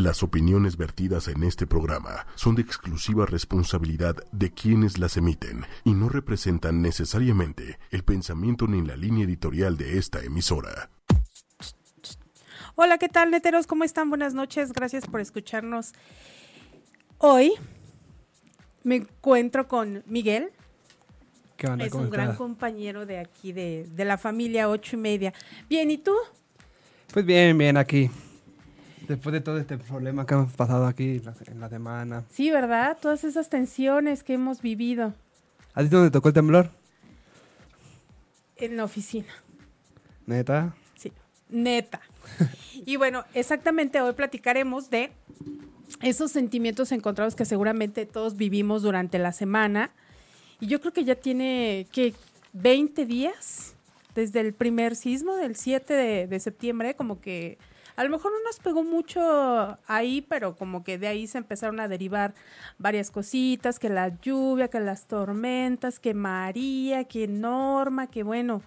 Las opiniones vertidas en este programa son de exclusiva responsabilidad de quienes las emiten y no representan necesariamente el pensamiento ni la línea editorial de esta emisora. Hola, ¿qué tal, neteros? ¿Cómo están? Buenas noches. Gracias por escucharnos. Hoy me encuentro con Miguel. ¿Qué onda? Es ¿Cómo un gran compañero de aquí, de, de la familia ocho y media. Bien, ¿y tú? Pues bien, bien, aquí. Después de todo este problema que hemos pasado aquí en la semana. Sí, ¿verdad? Todas esas tensiones que hemos vivido ¿A ti dónde tocó el temblor? en la oficina. ¿Neta? Sí, neta. y bueno, exactamente hoy platicaremos de esos sentimientos encontrados que seguramente todos vivimos durante la semana. Y yo creo que ya tiene que 20 días desde el primer sismo del 7 de, de septiembre, como que a lo mejor no nos pegó mucho ahí, pero como que de ahí se empezaron a derivar varias cositas, que la lluvia, que las tormentas, que María, que Norma, que bueno,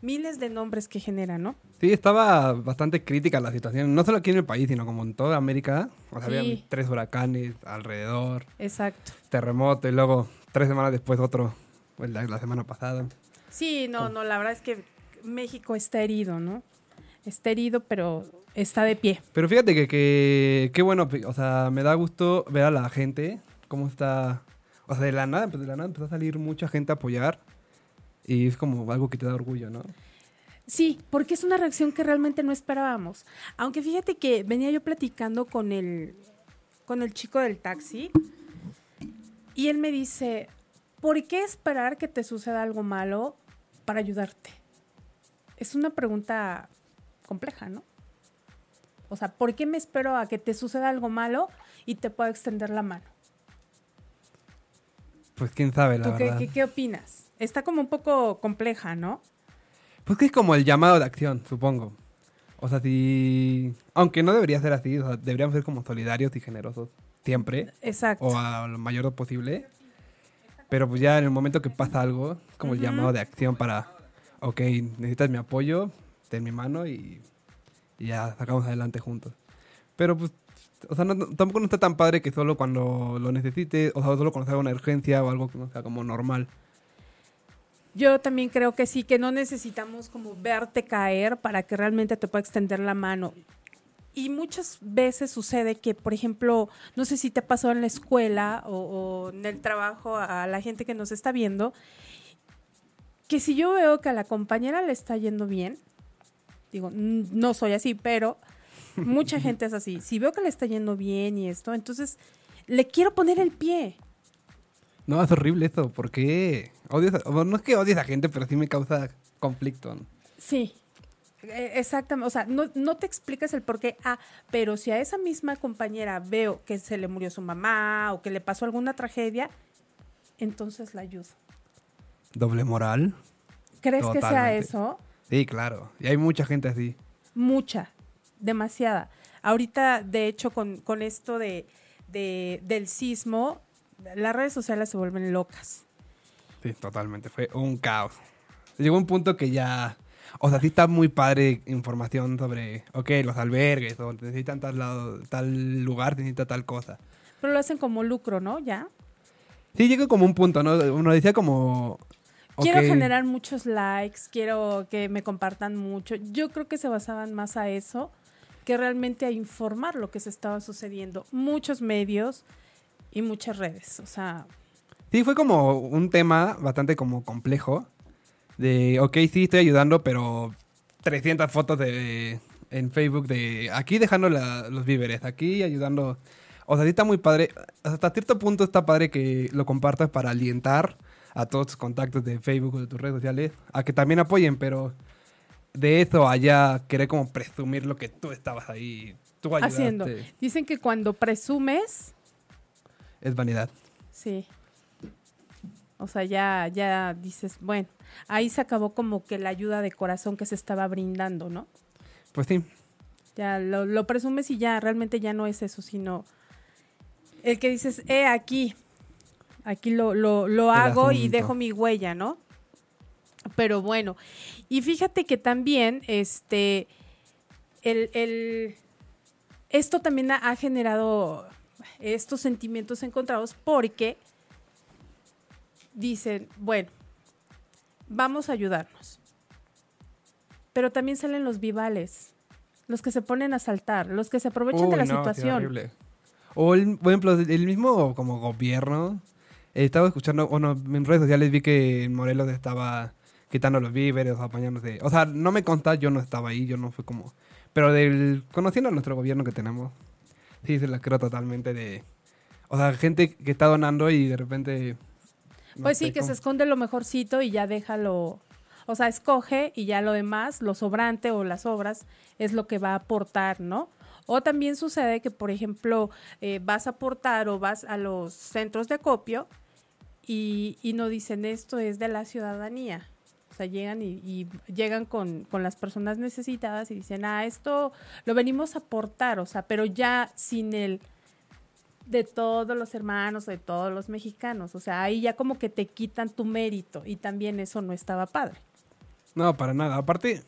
miles de nombres que generan, ¿no? Sí, estaba bastante crítica la situación. No solo aquí en el país, sino como en toda América. O sea, Sí. había tres huracanes alrededor, Exacto. terremoto y luego tres semanas después otro, pues la, la semana pasada. Sí, no, no, la verdad es que México está herido, ¿no? Está herido, pero está de pie. Pero fíjate que, que, qué bueno, o sea, me da gusto ver a la gente, cómo está, o sea, de la nada, pues de la nada empezó a salir mucha gente a apoyar y es como algo que te da orgullo, ¿no? Sí, porque es una reacción que realmente no esperábamos. Aunque fíjate que venía yo platicando con el, con el chico del taxi y él me dice, ¿por qué esperar que te suceda algo malo para ayudarte? Es una pregunta compleja, ¿no? O sea, ¿por qué me espero a que te suceda algo malo y te pueda extender la mano? Pues quién sabe, la ¿Tú qué, verdad. qué- qué opinas? Está como un poco compleja, ¿no? Pues que es como el llamado de acción, supongo. O sea, si... Aunque no debería ser así, o sea, deberíamos ser como solidarios y generosos siempre, Exacto. o a lo mayor posible. Pero pues ya en el momento que pasa algo, como el llamado de acción para, ok, necesitas mi apoyo, ten mi mano y, y ya sacamos adelante juntos. Pero pues, o sea, no- tampoco no está tan padre que solo cuando lo necesites, o sea, solo cuando sea una urgencia o algo que no sea como normal. Yo también creo que sí, que no necesitamos como verte caer para que realmente te pueda extender la mano. Y muchas veces sucede que, por ejemplo, no sé si te pasó en la escuela o, o en el trabajo a la gente que nos está viendo, que si yo veo que a la compañera le está yendo bien, digo, "Mm, no soy así, pero mucha gente es así. Si veo que le está yendo bien y esto, entonces le quiero poner el pie. No, es horrible eso, ¿por qué? Odias a- bueno, no es que odies a gente, pero sí me causa conflicto. ¿no? Sí, e- exactamente. O sea, no, no te explicas el por qué. Ah, pero si a esa misma compañera veo que se le murió su mamá o que le pasó alguna tragedia, entonces la ayudo. Doble moral. ¿Crees que sea eso? Sí, claro. Y hay mucha gente así. Mucha, demasiada. Ahorita, de hecho, con, con esto de, de- del sismo, las redes sociales se vuelven locas. Sí, totalmente. Fue un caos. Llegó un punto que ya... O sea, sí está muy padre información sobre, ok, los albergues, o necesitan tal, lado, tal lugar, necesita tal cosa. Pero lo hacen como lucro, ¿no? Ya. Sí, llegó como un punto, ¿no? Uno decía como... Quiero generar muchos likes, quiero que me compartan mucho. Yo creo que se basaban más a eso que realmente a informar lo que se estaba sucediendo. Muchos medios y muchas redes. O sea, Sí, fue como un tema bastante como complejo. De, ok, sí, estoy ayudando, pero 300 fotos de, en Facebook de aquí dejando la- los víveres, aquí ayudando. O sea, sí está muy padre. Hasta cierto punto está padre que lo compartas para alientar a todos tus contactos de Facebook o de tus redes sociales a que también apoyen, pero de eso allá querer como presumir lo que tú estabas ahí, tú ayudaste, haciendo. Dicen que cuando presumes, es vanidad. sí. O sea, ya, ya dices, bueno, ahí se acabó como que la ayuda de corazón que se estaba brindando, ¿no? Pues sí, Ya lo, lo presumes y ya realmente ya no es eso, sino el que dices, eh, aquí, aquí lo, lo, lo hago y dejo mi huella, ¿no? Pero bueno, y fíjate que también, este, el, el, esto también ha, generado estos sentimientos encontrados porque dicen, bueno, vamos a ayudarnos. Pero también salen los vivales, los que se ponen a saltar, los que se aprovechan de la no, situación. O, el, por ejemplo, el mismo como gobierno. Estaba escuchando, bueno, en redes sociales vi que en Morelos estaba quitando los víveres, apañándose. O sea, no me consta, yo no estaba ahí, yo no fui como... Pero del, conociendo a nuestro gobierno que tenemos, sí se la creo totalmente de... O sea, gente que está donando y de repente... no pues sé sí, que cómo- se esconde lo mejorcito y ya déjalo, o sea, escoge y ya lo demás, lo sobrante o las obras, es lo que va a aportar, ¿no? O también sucede que, por ejemplo, eh, vas a aportar o vas a los centros de acopio y, y no dicen esto es de la ciudadanía. O sea, llegan y, y llegan con, con las personas necesitadas y dicen, ah, esto lo venimos a aportar, o sea, pero ya sin el de todos los hermanos, de todos los mexicanos. O sea, ahí ya como que te quitan tu mérito y también eso no estaba padre. No, para nada. Aparte,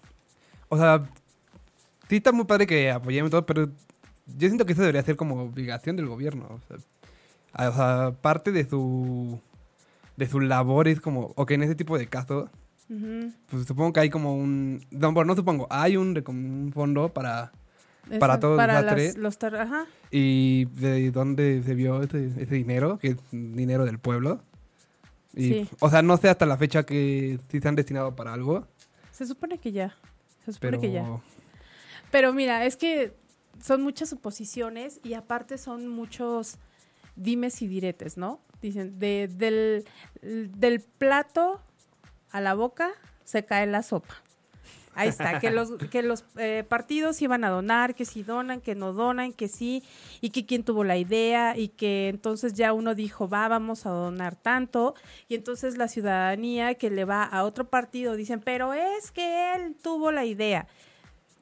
o sea, sí está muy padre que apoyemos todo, pero yo siento que eso debería ser como obligación del gobierno. O sea, o sea, parte de su de su labor es como, ok, en ese tipo de casos, Ujú. pues supongo que hay como un, no, bueno, no supongo, hay un, un fondo para, Para Eso, todo el para desastre. las- los ajá. y de dónde se vio ese, ese dinero, que es dinero del pueblo. Y, Sí. O sea, no sé hasta la fecha que sí se han destinado para algo, Se supone que ya. Se supone pero... que ya. Pero mira, es que son muchas suposiciones y aparte son muchos dimes y diretes, ¿no? Dicen, de, del, del plato a la boca se cae la sopa. Ahí está, que los, que los eh, partidos iban a donar, que si donan, que no donan, que sí, y que quién tuvo la idea, y que entonces ya uno dijo, va, vamos a donar tanto, y entonces la ciudadanía que le va a otro partido dicen, pero es que él tuvo la idea,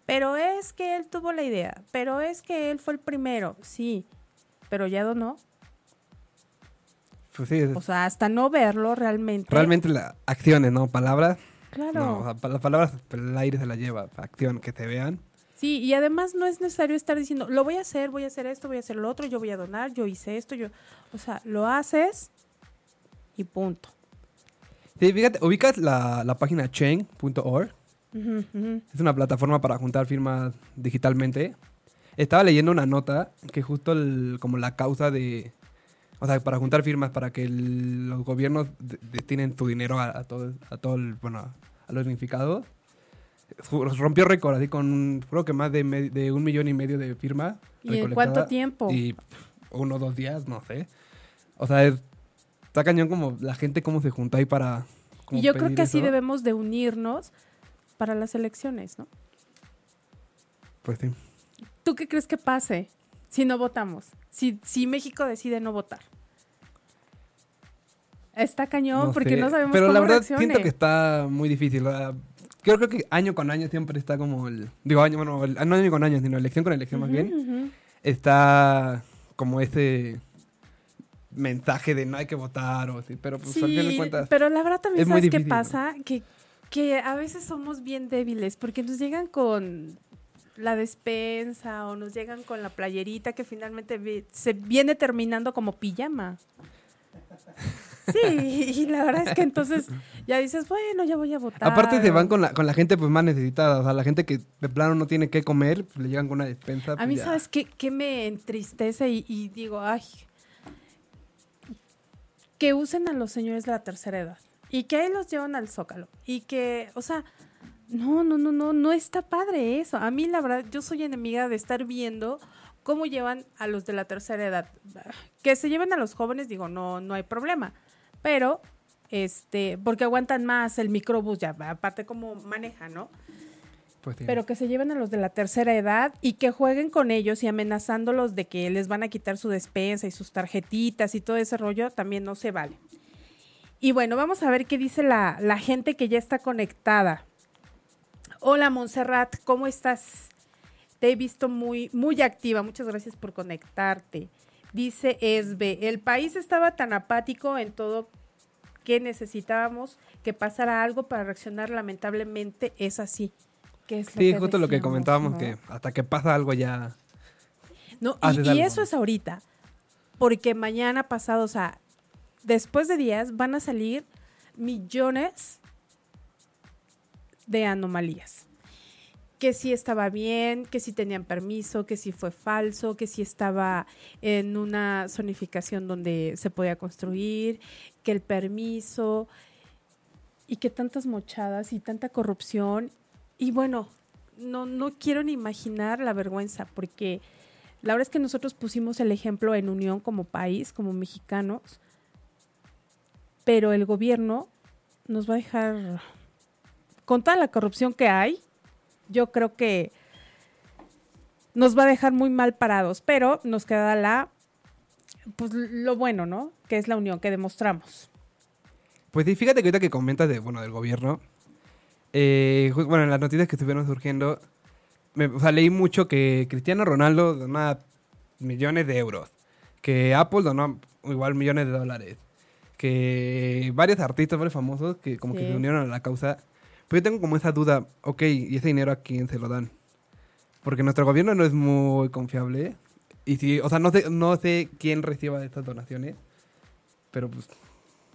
pero es que él tuvo la idea, pero es que él fue el primero, sí, pero ya donó. Pues sí, O sea, hasta no verlo realmente. realmente las acciones, ¿no? Palabras. Claro. No, o sea, las palabras el aire se las lleva. Acción, que se vean. Sí, y además no es necesario estar diciendo, lo voy a hacer, voy a hacer esto, voy a hacer lo otro, yo voy a donar, yo hice esto, yo... O sea, lo haces y punto. Sí, fíjate, ubicas la, la página chain.org. Es una plataforma para juntar firmas digitalmente. Estaba leyendo una nota que justo el- como la causa de... O sea, para juntar firmas, para que el- los gobiernos de- destinen tu dinero a, a todo, a todo el, bueno, a los significados. Ju- Rompió récord, así con, creo que más de, me- de un millón y medio de firmas. ¿Y en cuánto tiempo? Y uno o dos días, no sé. O sea, es- está cañón como la gente cómo se junta ahí para... Y yo creo que así debemos de unirnos para las elecciones, ¿no? Pues sí. ¿Tú qué crees que pase si no votamos? Si, si México decide no votar. Está cañón porque sé, no sabemos Pero cómo la verdad reaccione. siento que está muy difícil. Yo creo que año con año siempre está como el... Digo, año, bueno, el- no año con año, sino elección con elección más Ujú, bien. ujú. Está como ese mensaje de no hay que votar o así. Pero pues al final de Sí, cuentas... pero la verdad también es muy sabes qué pasa, que, que a veces somos bien débiles porque nos llegan con la despensa o nos llegan con la playerita que finalmente se viene terminando como pijama. Sí, y la verdad es que entonces ya dices, bueno, ya voy a votar. Aparte se van con la, con la gente pues más necesitada. O sea, la gente que de plano no tiene qué comer, pues, le llegan con una despensa. A pues, mí, ya. ¿sabes qué, qué me entristece? Y, y digo, ay, que usen a los señores de la tercera edad y que ahí los llevan al zócalo y que, o sea, no, no, no, no, no está padre eso. A mí, la verdad, yo soy enemiga de estar viendo cómo llevan a los de la tercera edad. Que se lleven a los jóvenes, digo, no, no hay problema. Pero, este, porque aguantan más el microbús, ya, aparte cómo maneja, ¿no? Pues. Pero que se lleven a los de la tercera edad y que jueguen con ellos y amenazándolos de que les van a quitar su despensa y sus tarjetitas y todo ese rollo, también no se vale. Y bueno, vamos a ver qué dice la, la gente que ya está conectada. Hola Montserrat, ¿cómo estás? Te he visto muy, muy activa. Muchas gracias por conectarte. Dice Esbe, el país estaba tan apático en todo que necesitábamos que pasara algo para reaccionar. Lamentablemente es así. ¿Qué es lo Sí, que justo lo que comentábamos, no? que hasta que pasa algo ya... No, y, y algo. eso es ahorita. Porque mañana pasado, o sea, después de días van a salir millones de anomalías. Que si estaba bien, que si tenían permiso, que si fue falso, que si estaba en una zonificación donde se podía construir, que el permiso y que tantas mochadas y tanta corrupción. Y bueno, no, no quiero ni imaginar la vergüenza, porque la verdad es que nosotros pusimos el ejemplo en unión como país, como mexicanos, pero el gobierno nos va a dejar, con toda la corrupción que hay, yo creo que nos va a dejar muy mal parados, pero nos queda la, pues lo bueno, ¿no? Que es la unión que demostramos. Pues sí, fíjate que ahorita que comentas de, bueno, del gobierno, eh, bueno, en las noticias que estuvieron surgiendo, me- o sea, leí mucho que Cristiano Ronaldo donó millones de euros, que Apple donó igual millones de dólares, que varios artistas, varios famosos que como que se unieron a la causa. Pero yo tengo como esa duda, ok, ¿y ese dinero a quién se lo dan? Porque nuestro gobierno no es muy confiable. Y si, o sea, no sé, no sé quién reciba estas donaciones, pero pues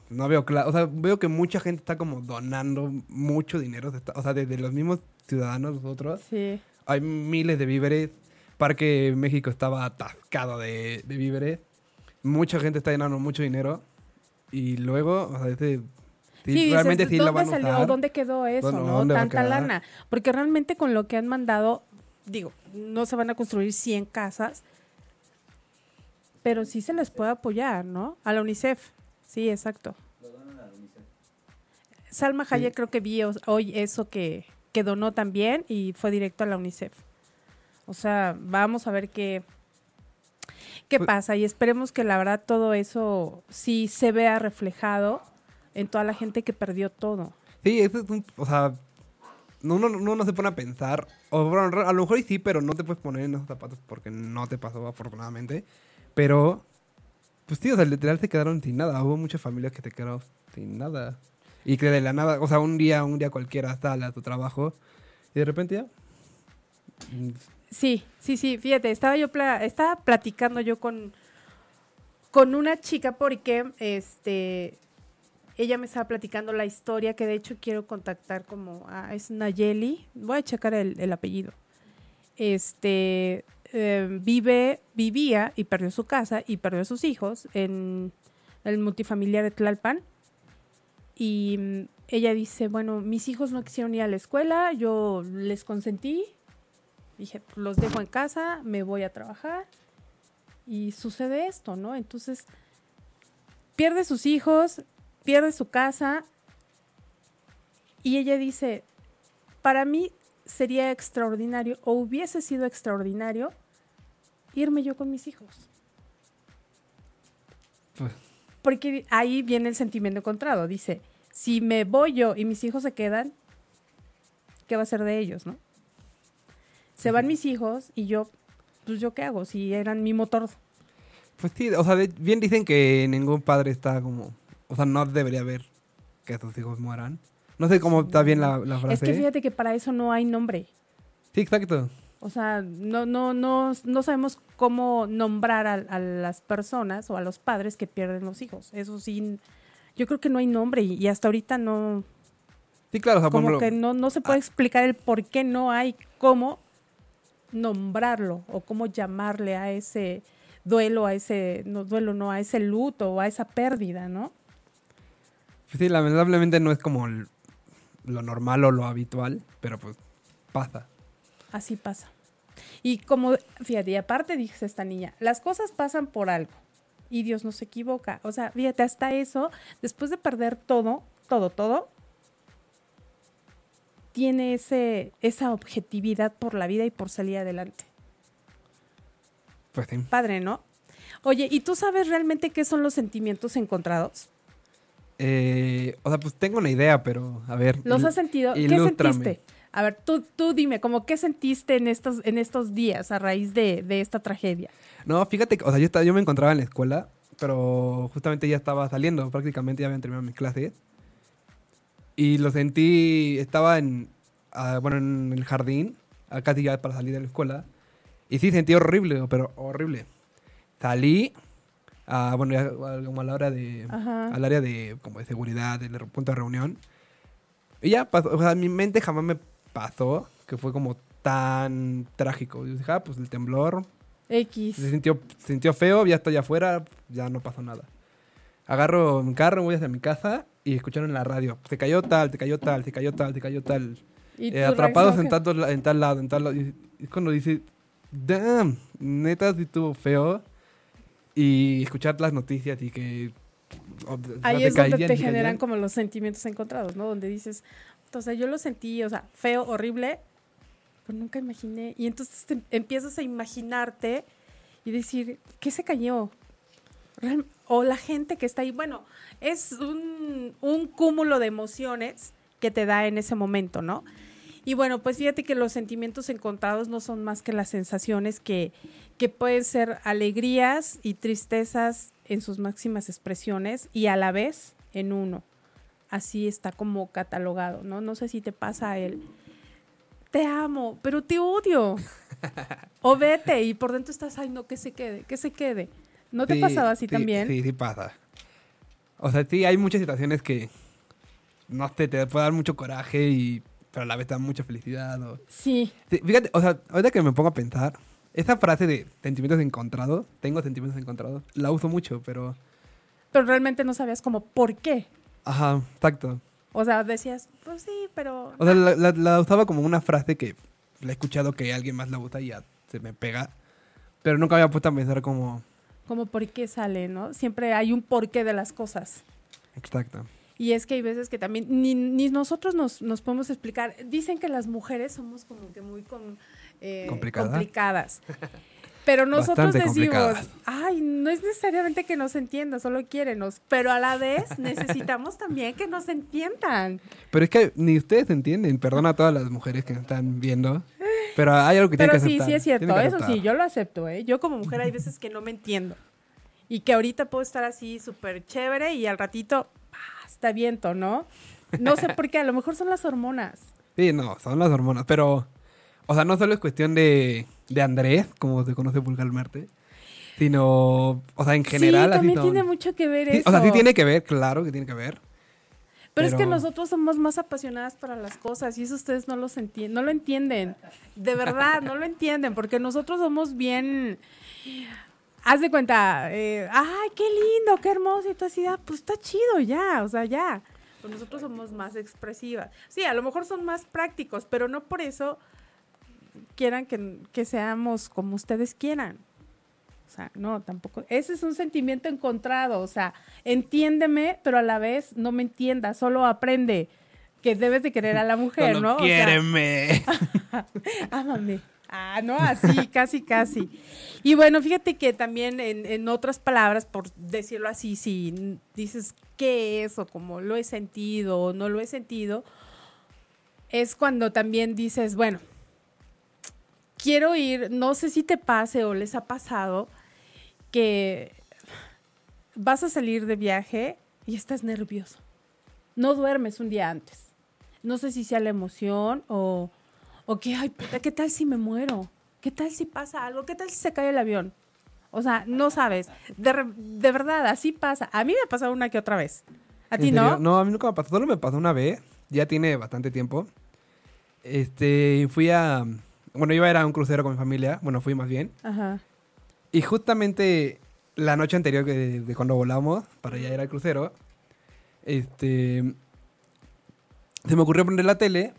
no veo claro. O sea, veo que mucha gente está como donando mucho dinero. está- O sea, desde los mismos ciudadanos nosotros. Sí. Hay miles de víveres. Parque México estaba atascado de, de víveres. Mucha gente está llenando mucho dinero. Y luego, o sea, ese, sí, Sí, dices, realmente sí lo ¿dónde van a salió? usar. ¿Dónde quedó eso, ¿Dónde- no? dónde a Tanta lana. Porque realmente con lo que han mandado, digo, no se van a construir 100 casas, pero sí se les puede apoyar, ¿no? A la UNICEF. Sí, exacto. Salma Hayek creo que vi hoy eso que, que donó también y fue directo a la UNICEF. O sea, vamos a ver qué, qué Pues- pasa y esperemos que la verdad todo eso sí se vea reflejado en toda la gente que perdió todo. Sí, eso es un, o sea, no- uno, uno no se pone a pensar, o bueno, a lo mejor sí, pero no te puedes poner en esos zapatos porque no te pasó afortunadamente, pero, pues sí, o sea, literal se quedaron sin nada, hubo muchas familias que te quedaron sin nada, y que de la nada, o sea, un día, un día cualquiera sale a tu trabajo, y de repente ya, mm, Sí, sí, sí, fíjate, estaba yo pla- estaba platicando yo con, con una chica porque este ella me estaba platicando la historia que de hecho quiero contactar como a, es Nayeli, voy a checar el, el apellido. Este eh, vive, vivía y perdió su casa y perdió a sus hijos en el multifamiliar de Tlalpan. Y mm, ella dice, bueno, mis hijos no quisieron ir a la escuela, yo les consentí, dije, "Pues, los dejo en casa, me voy a trabajar y sucede esto, ¿no? Entonces, pierde sus hijos, pierde su casa y ella dice, para mí sería extraordinario o hubiese sido extraordinario irme yo con mis hijos. Pues- Porque ahí viene el sentimiento encontrado. Dice, si me voy yo y mis hijos se quedan, ¿qué va a ser de ellos, no? Se van mis hijos y yo, pues yo qué hago si eran mi motor. pues sí, o sea, bien dicen que ningún padre está como, o sea, no debería haber que sus hijos mueran. No sé cómo está bien la, la frase. Es que fíjate que para eso no hay nombre. Sí, exacto. O sea, no, no, no, no sabemos cómo nombrar a, a las personas o a los padres que pierden los hijos. Eso sí, yo creo que no hay nombre y, y hasta ahorita no, Sí, claro, o sea, por como ejemplo, que no, no se puede explicar el por qué no hay cómo nombrarlo o cómo llamarle a ese duelo, a ese, no duelo, no, a ese luto o a esa pérdida, ¿no? Pues sí, lamentablemente no es como el- lo normal o lo habitual, pero pues pasa. Así pasa. Y como, fíjate, y aparte dice esta niña, las cosas pasan por algo y Dios no se equivoca. O sea, fíjate, hasta eso, después de perder todo, todo, todo, tiene ese, esa objetividad por la vida y por salir adelante. Pues sí. Padre, ¿no? Oye, ¿y tú sabes realmente qué son los sentimientos encontrados? Eh, o sea, pues tengo una idea, pero a ver. ¿Los has sentido? ¿Qué ilústrame. sentiste? A ver, tú, tú dime, como qué sentiste en estos, en estos días a raíz de, de esta tragedia. No, fíjate, o sea, yo, estaba, yo me encontraba en la escuela, pero justamente ya estaba saliendo, prácticamente ya habían terminado mis clases. Y lo sentí, estaba en, ah, bueno, en el jardín, casi ya para salir de la escuela. Y sí, sentí horrible, pero horrible. Salí, a, bueno, ya, a- como a la hora de... Ajá. Al área de, como de seguridad, del punto de reunión. Y ya pasó, o sea, mi mente jamás me pasó que fue como tan trágico. Yo dije, ah, pues el temblor, X. se sintió, se sintió feo, ya estoy afuera, ya no pasó nada. Agarro mi carro, voy hacia mi casa y escucharon en la radio. Se cayó tal, se cayó tal, se cayó tal, se cayó tal. ¿Y Eh, atrapados en, tanto en tal lado, en tal lado. Y es cuando dice, damn, neta sí estuvo feo. Y escuchar las noticias y que... o- o sea, Ahí es donde te generan como los sentimientos encontrados, ¿no? Donde dices, o sea, yo lo sentí, o sea, feo, horrible, pero nunca imaginé. Y entonces te empiezas a imaginarte y decir, ¿qué se cayó? O la gente que está ahí. Bueno, es un, un cúmulo de emociones que te da en ese momento, ¿no? Y bueno, pues fíjate que los sentimientos encontrados no son más que las sensaciones que, que pueden ser alegrías y tristezas en sus máximas expresiones y a la vez en uno. Así está como catalogado, ¿no? No sé si te pasa él. Te amo, pero te odio. o vete y por dentro estás, ay, no, que se quede, que se quede. ¿No te Sí, pasaba así sí, también? Sí, sí pasa. O sea, sí, hay muchas situaciones que, no sé, te puede dar mucho coraje y pero a la vez da mucha felicidad. o- Sí. Sí, fíjate, o sea, ahorita que me pongo a pensar, esa frase de sentimientos encontrados, tengo sentimientos encontrados, la uso mucho, pero... Pero realmente no sabías como por qué. Ajá, exacto. O sea, decías, pues sí, pero... O sea, la, la- la usaba como una frase que la he escuchado que alguien más la usa y ya se me pega. Pero nunca había puesto a pensar como... Como por qué sale, ¿no? Siempre hay un porqué de las cosas. Exacto. Y es que hay veces que también ni, ni nosotros nos, nos podemos explicar. Dicen que las mujeres somos como que muy con- eh, ¿Complicadas? complicadas. Pero nosotros Bastante decimos, ay, no es necesariamente que nos entiendan, solo quiérenos. Pero a la vez necesitamos también que nos entiendan. Pero es que ni ustedes entienden. Perdona a todas las mujeres que me están viendo. Pero hay algo que tienen Pero que sí, aceptar. sí es cierto, Tienen eso sí, yo lo acepto, ¿eh? Yo como mujer hay veces que no me entiendo. Y que ahorita puedo estar así súper chévere y al ratito, está viento, ¿no? No sé por qué, a lo mejor son las hormonas. Sí, no, son las hormonas. Pero, o sea, no solo es cuestión de, de Andrés, como se conoce vulgarmente, sino, o sea, en general. sí, así también son. tiene mucho que ver Sí, eso. O sea, sí tiene que ver, claro que tiene que ver. pero, es que nosotros somos más apasionadas para las cosas y eso ustedes no, los enti- no lo entienden. De verdad, no lo entienden porque nosotros somos bien... Haz de cuenta, eh, ay, qué lindo, qué hermoso, y tú así, ah, pues está chido ya, o sea, ya. Pues nosotros somos más expresivas. Sí, a lo mejor son más prácticos, pero no por eso quieran que, que seamos como ustedes quieran. O sea, no, tampoco. Ese es un sentimiento encontrado. O sea, entiéndeme, pero a la vez no me entienda. Solo aprende que debes de querer a la mujer, Solo ¿no? O sea, quiéreme. ámame. Ah, no, así, casi, casi. Y bueno, fíjate que también en, en otras palabras, por decirlo así, si dices qué es o como lo he sentido o no lo he sentido, es cuando también dices, bueno, quiero ir, no sé si te pase o les ha pasado que vas a salir de viaje y estás nervioso. No duermes un día antes. No sé si sea la emoción o, o que, ay, puta, ¿qué tal si me muero? ¿Qué tal si pasa algo? ¿Qué tal si se cae el avión? O sea, no sabes. De, de verdad, así pasa. A mí me ha pasado una que otra vez. ¿A ¿En ti no? No, a mí nunca me pasó. Solo me pasó una vez. Ya tiene bastante tiempo. Este, fui a... Bueno, iba a ir a un crucero con mi familia. Bueno, fui más bien. Ajá. Y justamente la noche anterior que- de cuando volamos para ya ir al crucero, este, se me ocurrió poner la tele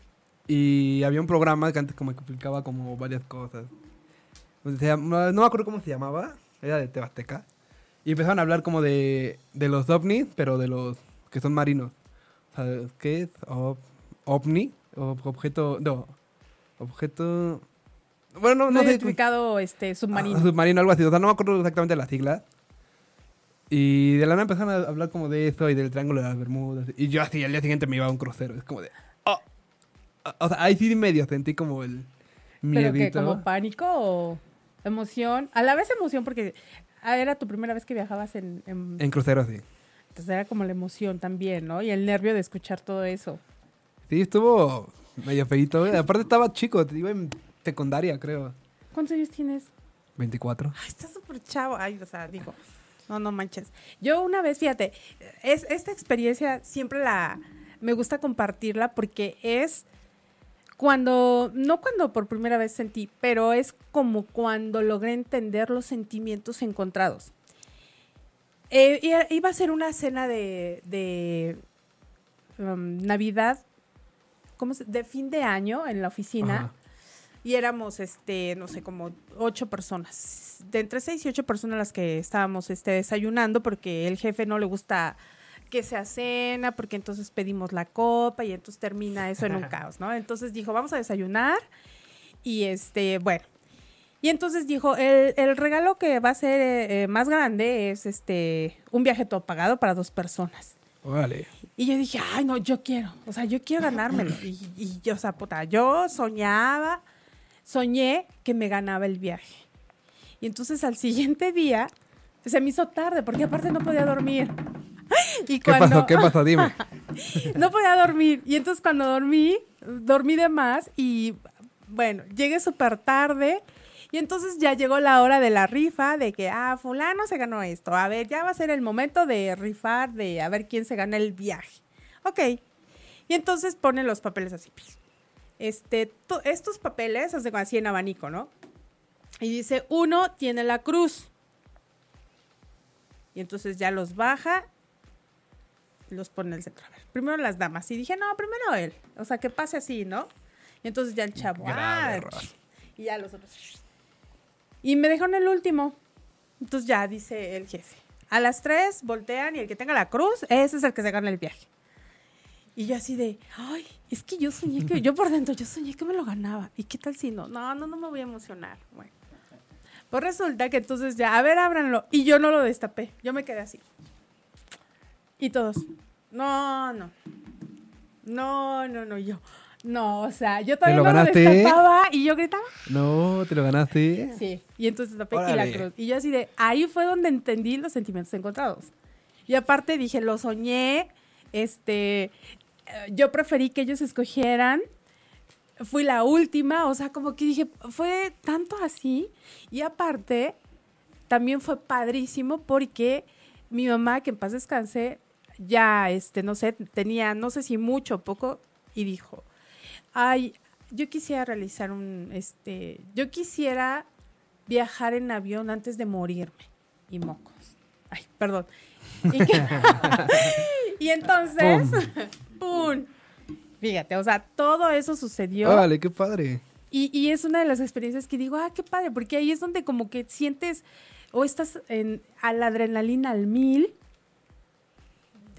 y había un programa que antes como que explicaba como varias cosas. No, no me acuerdo cómo se llamaba, era de Tebasteca. Y empezaron a hablar como de, de los ovnis, pero de los que son marinos. O sea, ¿qué es? Ob- ovni, o objeto, no, objeto... Bueno, no, No, no sé. identificado este, submarino. Ah, submarino, algo así. O sea, no me acuerdo exactamente las siglas. Y de la nada empezaron a hablar como de eso y del Triángulo de las Bermudas. Y yo así, al día siguiente me iba a un crucero. Es como de... O sea, ahí sí medio sentí como el ¿Pero que miedito. como pánico o emoción? A la vez emoción porque ah, era tu primera vez que viajabas en... en- En crucero, sí. Entonces era como la emoción también, ¿no? Y el nervio de escuchar todo eso. Sí, estuvo medio feito. Aparte estaba chico, iba en secundaria, creo. ¿Cuántos años tienes? 24. Ay, está súper chavo. Ay, o sea, digo, no, no manches. Yo una vez, fíjate, es, esta experiencia siempre la, me gusta compartirla porque es cuando, no cuando por primera vez sentí, pero es como cuando logré entender los sentimientos encontrados. Eh, iba a ser una cena de, de um, Navidad, ¿cómo se- de fin de año en la oficina. Ajá. Y éramos, este, no sé, como ocho personas. De entre seis y ocho personas las que estábamos este, desayunando, porque el jefe no le gusta que sea cena, porque entonces pedimos la copa y entonces termina eso en un caos, ¿no? Entonces dijo, vamos a desayunar y este, bueno. Y entonces dijo, el, el regalo que va a ser eh, eh, más grande es este, un viaje todo pagado para dos personas. Vale. Y yo dije, ay, no, yo quiero, o sea, yo quiero ganármelo. Y, y yo, o sea, puta, yo soñaba, soñé que me ganaba el viaje. Y entonces al siguiente día se me hizo tarde, porque aparte no podía dormir. Y ¿Qué pasó? ¿Qué pasó? Dime. no podía dormir. Y entonces cuando dormí, dormí de más y bueno, llegué súper tarde. Y entonces ya llegó la hora de la rifa, de que, ah, fulano se ganó esto. A ver, ya va a ser el momento de rifar, de a ver quién se gana el viaje. Ok. Y entonces ponen los papeles así. Este, to- estos papeles, hacen así en abanico, ¿no? Y dice, uno tiene la cruz. Y entonces ya los baja los pone en el centro. A ver, primero las damas. Y dije, no, primero él. O sea, que pase así, ¿no? Y entonces ya el chavo. Ah, y ya los otros. Y me dejaron el último. Entonces ya dice el jefe. A las tres voltean y el que tenga la cruz, ese es el que se gana el viaje. Y yo así de, ay, es que yo soñé que, yo por dentro, yo soñé que me lo ganaba. ¿Y qué tal si no? No, no, no me voy a emocionar. Bueno. Pues resulta que entonces ya, a ver, ábranlo. Y yo no lo destapé. Yo me quedé así. Y todos, no, no. No, no, no, yo. No, o sea, yo todavía lo no lo destapaba y yo gritaba. No, te lo ganaste. Sí, y entonces tapé y la cruz. Y yo así de, ahí fue donde entendí los sentimientos encontrados. Y aparte dije, lo soñé, este, eh, yo preferí que ellos escogieran, fui la última, o sea, como que dije, fue tanto así. Y aparte, también fue padrísimo porque mi mamá, que en paz descanse, ya, este, no sé, tenía, no sé si mucho o poco, y dijo, ay, yo quisiera realizar un, este, yo quisiera viajar en avión antes de morirme. Y mocos. Ay, perdón. Y, que- y entonces, ¡pum! Fíjate, o sea, todo eso sucedió. Órale, qué padre. Y, y es una de las experiencias que digo, ah, qué padre, porque ahí es donde como que sientes o estás en, a la adrenalina al mil,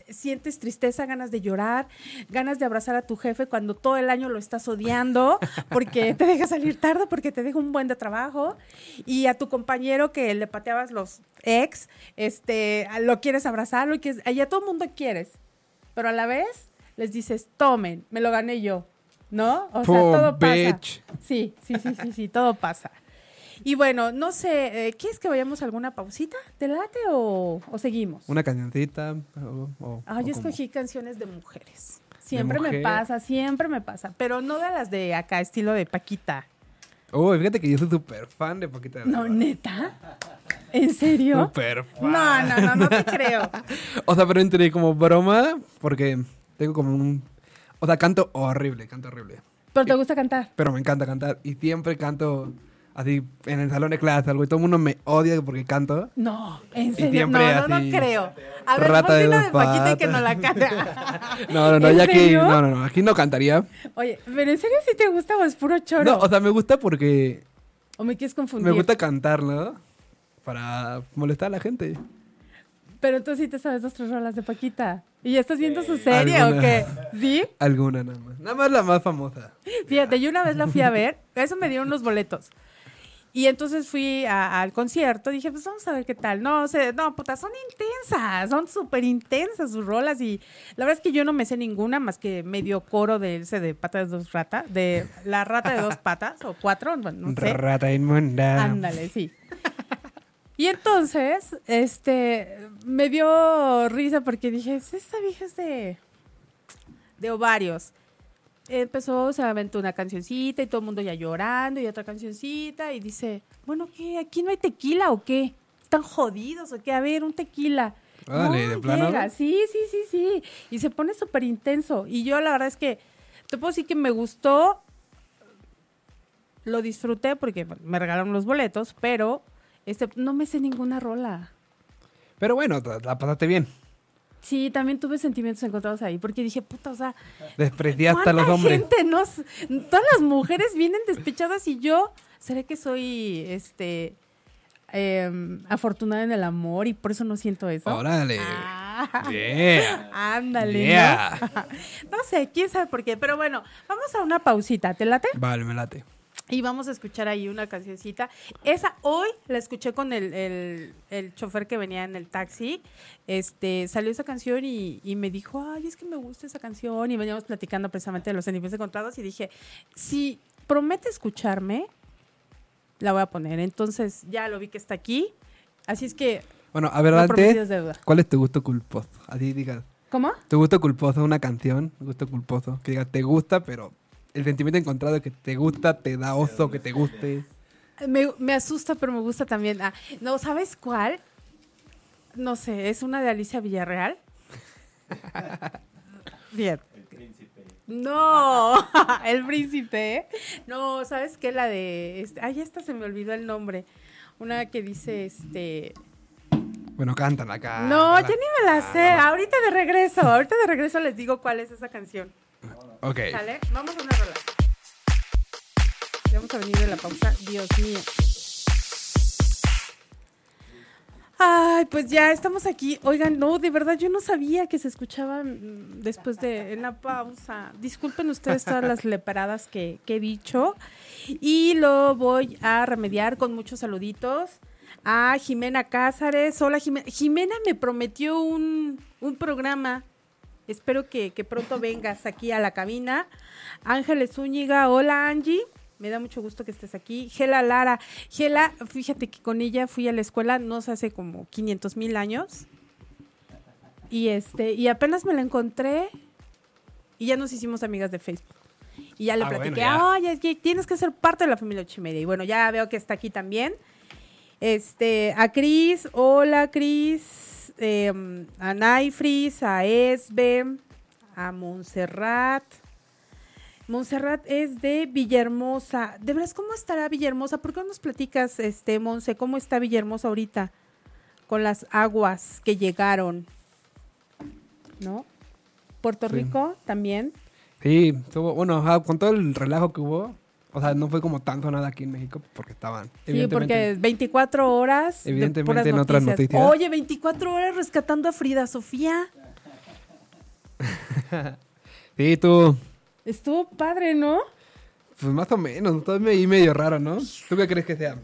sientes tristeza, ganas de llorar, ganas de abrazar a tu jefe cuando todo el año lo estás odiando porque te deja salir tarde, porque te deja un buen de trabajo, y a tu compañero que le pateabas los ex, este, lo quieres abrazar, lo quieres, y a todo mundo quieres, pero a la vez les dices, tomen, me lo gané yo, ¿no? O sea, todo pasa. Sí, sí, sí, sí, sí, todo pasa. Y bueno, no sé, eh, ¿quieres que vayamos a alguna pausita? ¿Te late o, o seguimos? Una cañoncita. o- o- Ah, yo escogí canciones de mujeres. Siempre me mujer? pasa, siempre me pasa. Pero no de las de acá, estilo de Paquita. Uy, fíjate que yo soy súper fan de Paquita de No, neta. ¿En serio? Súper fan. No, no, no, no te creo. O sea, pero entre como broma, porque tengo como un... O sea, canto horrible, canto horrible. Pero te gusta cantar. Pero me encanta cantar. Y siempre canto así en el salón de clase, algo. Y todo el mundo me odia porque canto. No, en serio. No, no, creo. A ver, rata de dos de Paquita y que no la canta. No, no, no, ¿En ya aquí... No, no, no, aquí no cantaría. Oye, pero en serio si te gusta o es puro choro. No, o sea, me gusta porque ¿O me quieres confundir? me gusta cantar, ¿no? Para molestar a la gente. Pero entonces sí te sabes dos tres rolas de Paquita. ¿Y ya estás viendo su serie o qué? ¿Sí? Alguna nada más. Nada más la más famosa. Fíjate, yo una vez la fui a ver, eso me dieron unos boletos. Y entonces fui a- al concierto, dije, pues vamos a ver qué tal. No, no, puta, son intensas, son súper intensas sus rolas. Y la verdad es que yo no me sé ninguna más que medio coro de ese de pata de dos ratas, de la rata de dos patas o cuatro, no, no sé. Rata inmunda. Ándale, sí. Y entonces, este, me dio risa porque dije, esta vieja es de, de ovarios. Empezó, se aventó una cancioncita y todo el mundo ya llorando y otra cancioncita y dice, bueno, ¿qué? ¿Aquí no hay tequila o qué? ¿Están jodidos o qué? A ver, un tequila. Órale, ¿de plano? llega. Sí, sí, sí, sí. Y se pone súper intenso. Y yo la verdad es que te puedo decir que me gustó, lo disfruté porque me regalaron los boletos, pero este, no me sé ninguna rola. Pero bueno, la la pasaste bien. Sí, también tuve sentimientos encontrados ahí, porque dije, puta, o sea, Despreciaste a los ¿cuánta hombres. gente nos, todas las mujeres vienen despechadas y yo, ¿será que soy, este, em, afortunada en el amor y por eso no siento eso? Órale. Ah, Yeah. ándale, Yeah. ¿no? No sé, quién sabe por qué, pero bueno, vamos a una pausita, ¿te late? Vale, me late. Y vamos a escuchar ahí una cancioncita. Esa hoy la escuché con el, el, el chofer que venía en el taxi. Este, salió esa canción y, y me dijo, ay, es que me gusta esa canción. Y veníamos platicando precisamente de los sentimientos encontrados y dije, si promete escucharme, la voy a poner. Entonces ya lo vi que está aquí. Así es que, Bueno, a ver, no antes. ¿cuál es tu gusto culposo? Así digas. ¿Cómo? Tu gusto culposo, una canción, gusto culposo. Que digas, te gusta, pero el sentimiento encontrado de que te gusta, te da oso que te guste. Me, me asusta, pero me gusta también. Ah, no, ¿sabes cuál? No sé, es una de Alicia Villarreal. Bien. No, el príncipe. No, ¿sabes qué? La de. Este, ay, esta se me olvidó el nombre. Una que dice este. Bueno, cántala acá. no, ya ni me la sé. Ahorita de regreso. Ahorita de regreso les digo cuál es esa canción. Ok. ¿Sale? Vamos a una rola. Vamos a venir de la pausa. Dios mío. Ay, pues ya estamos aquí. Oigan, no, de verdad yo no sabía que se escuchaba mm, después de en la pausa. Disculpen ustedes todas las leparadas que, que he dicho. Y lo voy a remediar con muchos saluditos a Jimena Cázares. Hola, Jimena. Jimena me prometió un, un programa. Espero que, que pronto vengas aquí a la cabina. Ángeles Zúñiga, hola Angie. Me da mucho gusto que estés aquí. Gela Lara. Gela, fíjate que con ella fui a la escuela, no sé, hace como 500 mil años. Y, este, y apenas me la encontré y ya nos hicimos amigas de Facebook. Y ya le Ah, platiqué, oye, que tienes que ser parte de la familia Ochimedia. Y bueno, ya veo que está aquí también. Este, a Cris, hola Cris, eh, a Naifris, a Esbe, a Montserrat. Montserrat es de Villahermosa. De veras, ¿cómo estará Villahermosa? ¿Por qué no nos platicas, este, Monse, cómo está Villahermosa ahorita? Con las aguas que llegaron. ¿No? Puerto Sí. Rico también. Sí, estuvo, bueno, con todo el relajo que hubo, o sea, no fue como tanto nada aquí en México porque estaban. Sí, porque 24 horas. de Evidentemente puras en otras noticias. Oye, 24 horas rescatando a Frida Sofía. Sí, tú, Estuvo padre, ¿no? pues más o menos, todo medio, medio raro, ¿no? ¿Tú qué crees que sea?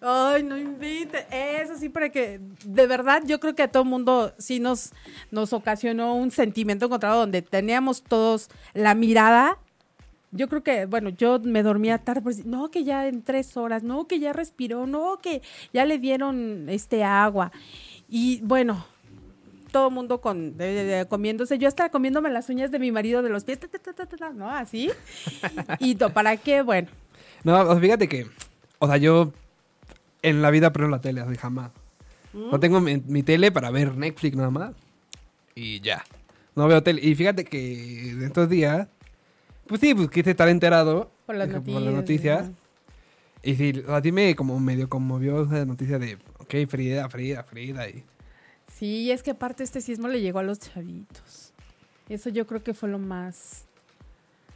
Ay, no invite. Eso sí, para que, de verdad, yo creo que a todo mundo sí nos, nos ocasionó un sentimiento encontrado donde teníamos todos la mirada. Yo creo que, bueno, yo me dormía tarde, pues, no, que ya en tres horas, no, que ya respiró, no, que ya le dieron este agua. Y bueno, todo el mundo con, de- de- de- comiéndose. Yo estaba comiéndome las uñas de mi marido de los pies, ta, ta, ta, ¿no? Así. Y to- para qué, bueno. No, fíjate que, o sea, yo en la vida prendo la tele, así jamás. No tengo mi, mi tele para ver Netflix nada más. Y ya. No veo tele. Y fíjate que de estos días, pues sí, pues quise estar enterado Por las noticias. Y sí, a ti me como medio conmovió esa noticia de, ok, Frida, Frida, Frida. Y, Sí, es que aparte este sismo le llegó a los chavitos. Eso yo creo que fue lo más.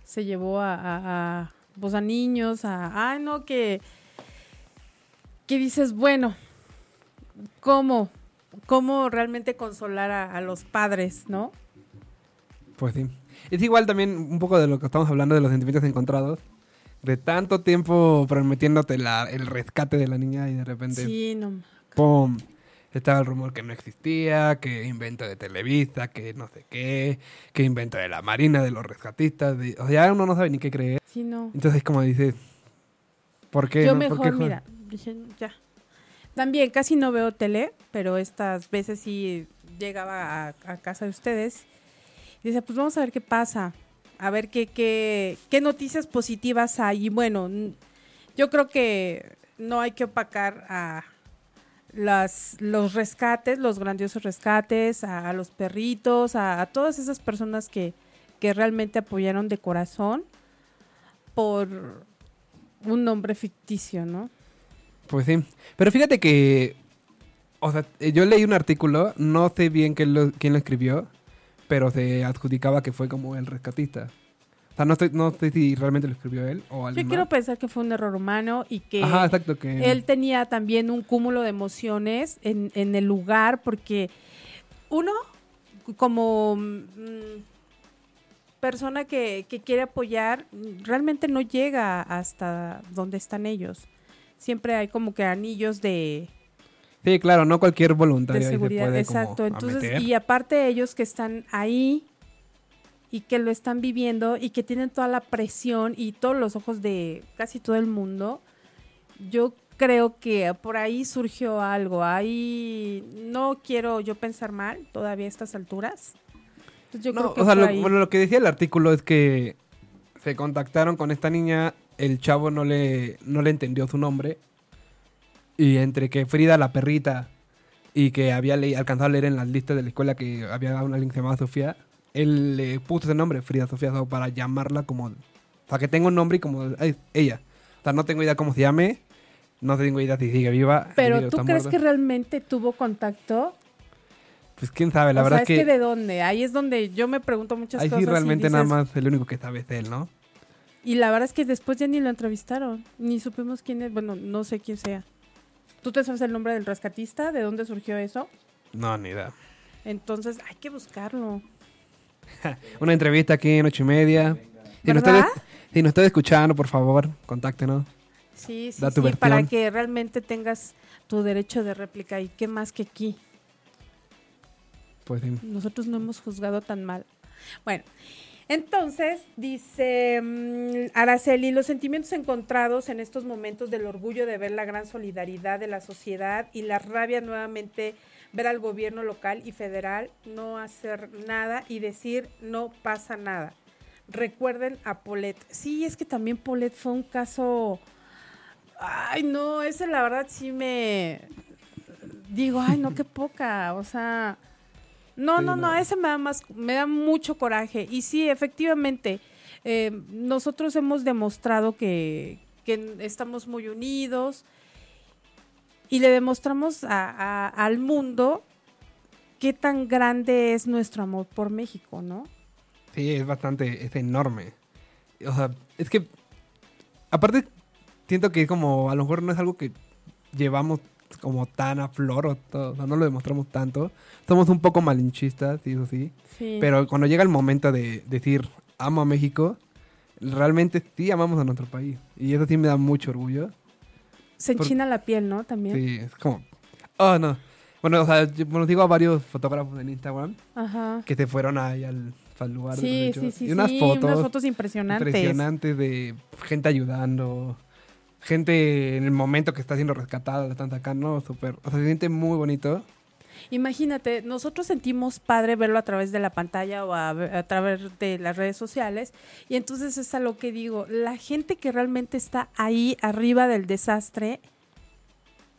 Se llevó a, a, a, pues a niños, a. Ay, no, que. Que dices, bueno, ¿cómo? ¿Cómo realmente consolar a, a los padres, no? pues sí. Es igual también un poco de lo que estamos hablando de los sentimientos encontrados. De tanto tiempo prometiéndote la, el rescate de la niña y de repente... Sí, no. ¡pum! Estaba el rumor que no existía, que invento de Televisa, que no sé qué, que invento de la Marina, de los rescatistas. de- o sea, uno no sabe ni qué creer. Sí, no. Entonces, como dices, ¿por qué? Yo no? ¿Por qué mejor, joder? mira, dije, ya. También casi no veo tele, pero estas veces sí llegaba a, a casa de ustedes. Y decía, pues vamos a ver qué pasa. a ver qué, qué, qué noticias positivas hay. Y bueno, yo creo que no hay que opacar a las, los rescates, los grandiosos rescates, a, los perritos, a, a todas esas personas que, que realmente apoyaron de corazón por un nombre ficticio, ¿no? Pues sí. Pero fíjate que. O sea, eh, yo leí un artículo, no sé bien quién lo, quién lo escribió, pero se adjudicaba que fue como el rescatista. O sea, no, estoy, no sé si realmente lo escribió él o Yo alguien quiero más. pensar que fue un error humano y que Ajá, exacto. Que... él tenía también un cúmulo de emociones en, en el lugar porque uno como mm, persona que, que quiere apoyar realmente no llega hasta donde están ellos. Siempre hay como que anillos de, Sí, claro, no cualquier de voluntario ahí se seguridad. puede Exacto. Entonces, meter. y aparte ellos que están ahí y que lo están viviendo y que tienen toda la presión y todos los ojos de casi todo el mundo, yo creo que por ahí surgió algo. Ahí no quiero yo pensar mal todavía a estas alturas. Entonces, yo No, creo que o sea, lo, ahí. bueno, lo que decía el artículo es que se contactaron con esta niña, el chavo no le, no le entendió su nombre. Y entre que Frida, la perrita, y que había le- alcanzado a leer en las listas de la escuela que había una se llamaba Sofía, él le puso ese nombre, Frida Sofía, para llamarla como... O sea, que tenga un nombre y como "Ay, ella. O sea, no tengo idea cómo se llame, no tengo idea si sigue viva. Pero sigue- tú crees muerta. que realmente tuvo contacto? Pues quién sabe, la o verdad sea, es que... que... de dónde. Ahí es donde yo me pregunto muchas Ahí cosas. sí y realmente nada dices, más el único que sabe es él, ¿no? Y la verdad es que después ya ni lo entrevistaron, ni supimos quién es, bueno, no sé quién sea. ¿Tú te sabes el nombre del rescatista? ¿De dónde surgió eso? No, ni idea. Entonces hay que buscarlo. Una entrevista aquí en ocho y media. Si nos, si nos está escuchando, por favor, contáctenos. Sí, sí, Da tu sí, versión. para que realmente tengas tu derecho de réplica. ¿Y qué más que aquí? Pues sí. Nosotros no hemos juzgado tan mal. Bueno, entonces dice mm, Araceli, los sentimientos encontrados en estos momentos del orgullo de ver la gran solidaridad de la sociedad y la rabia nuevamente ver al gobierno local y federal no hacer nada y decir no pasa nada. Recuerden a Polet. Sí, es que también Polet fue un caso... Ay, no, ese la verdad sí me... Digo, ay, no, qué poca. O sea... No, Sí, no, no, no. ese me da más, me da mucho coraje. Y sí, efectivamente, eh, nosotros hemos demostrado que, que estamos muy unidos y le demostramos a- a- al mundo qué tan grande es nuestro amor por México, ¿no? Sí, es bastante, es enorme. O sea, es que, aparte, siento que como, a lo mejor no es algo que llevamos como tan a flor, o, todo, o sea, no lo demostramos tanto. Somos un poco malinchistas, sí, eso sí. Sí. Pero cuando llega el momento de decir, amo a México, realmente sí amamos a nuestro país. Y eso sí me da mucho orgullo. Se por- enchina la piel, ¿no? También. Sí, es como, oh, no. Bueno, o sea, yo sigo a varios fotógrafos en Instagram Ajá. que se fueron ahí al, al lugar Sí, sí, sí, y unas sí, fotos, unas fotos impresionantes. impresionantes de gente ayudando, gente en el momento que está siendo rescatada, la están sacando, súper, o sea, se siente muy bonito. Imagínate, nosotros sentimos padre verlo a través de la pantalla o a, a través de las redes sociales y entonces es a lo que digo, la gente que realmente está ahí arriba del desastre,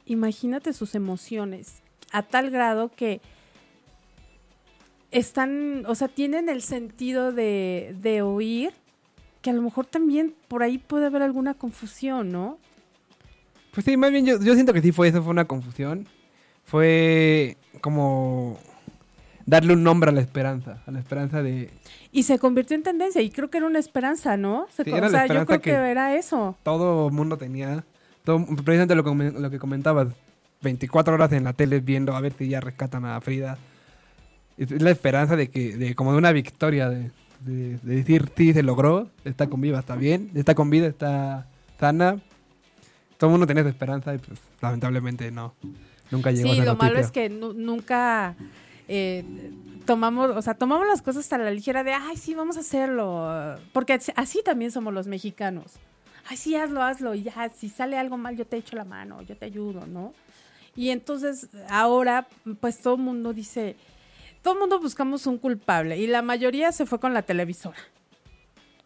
imagínate sus emociones a tal grado que están, o sea, tienen el sentido de, de oír que a lo mejor también por ahí puede haber alguna confusión, ¿no? Pues sí, más bien yo, yo siento que sí fue eso, fue una confusión. Fue como darle un nombre a la esperanza, a la esperanza de Y se convirtió en tendencia y creo que era una esperanza, ¿no? Se Sí, era o sea, yo creo que, que- era eso. todo el mundo tenía, todo, precisamente lo, que- lo que comentabas, 24 horas en la tele viendo a ver si ya rescatan a Frida. Es es la esperanza de que, de como de una victoria, de, de- de decir, sí, se logró, está con vida, está bien, está con vida, está sana. Todo el mundo tenía esa esperanza y pues lamentablemente no, nunca llegó Sí, esa lo malo noticia. es que nu- nunca eh, tomamos, o sea, tomamos las cosas a la ligera de, ay, sí, vamos a hacerlo. Porque así también somos los mexicanos. Ay, sí, hazlo, hazlo. Y ya, si sale algo mal, yo te echo la mano, yo te ayudo, ¿no? Y entonces ahora, pues todo el mundo dice, todo el mundo buscamos un culpable y la mayoría se fue con la televisora.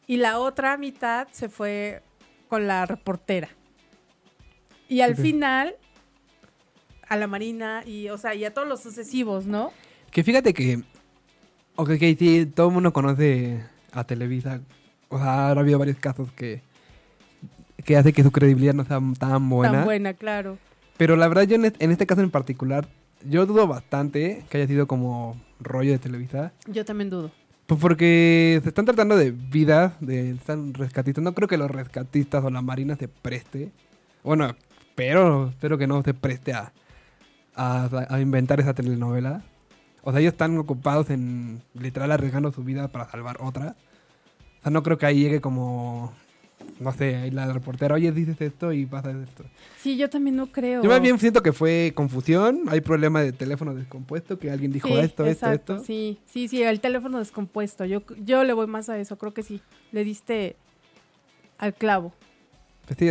y la otra mitad se fue con la reportera. Y al final, a la Marina y, o sea, y a todos los sucesivos, ¿no? Que fíjate que. Ok, sí, todo el mundo conoce a Televisa. O sea, ha habido varios casos que. que hace que su credibilidad no sea tan buena. Tan buena, claro. Pero la verdad, yo en este, en este caso en particular, yo dudo bastante que haya sido como rollo de Televisa. Yo también dudo. Pues porque se están tratando de vidas, de están rescatistas. No creo que los rescatistas o la marina se preste. Bueno, pero espero que no se preste a, a, a inventar esa telenovela. O sea, ellos están ocupados en literal arriesgando su vida para salvar otra. O sea, no creo que ahí llegue como, no sé, la reportera, oye, dices esto y pasa esto. Sí, yo también no creo. Yo más bien siento que fue confusión, hay problema de teléfono descompuesto, que alguien dijo Sí, esto, esto, exacto, esto. Sí, sí, sí, el teléfono descompuesto. Yo, yo le voy más a eso, creo que sí. Le diste al clavo. Pues sí,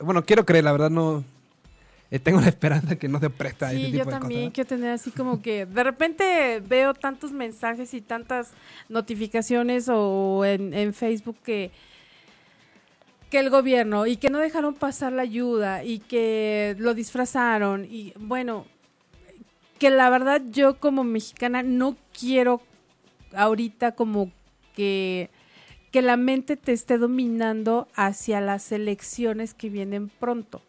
bueno, quiero creer, la verdad no. eh, tengo la esperanza que no se presta a ese Sí, yo también quiero tener así como que de repente veo tantos mensajes y tantas notificaciones o en, en Facebook que que el gobierno y que no dejaron pasar la ayuda y que lo disfrazaron y bueno, que la verdad yo como mexicana no quiero ahorita como que que la mente te esté dominando hacia las elecciones que vienen pronto.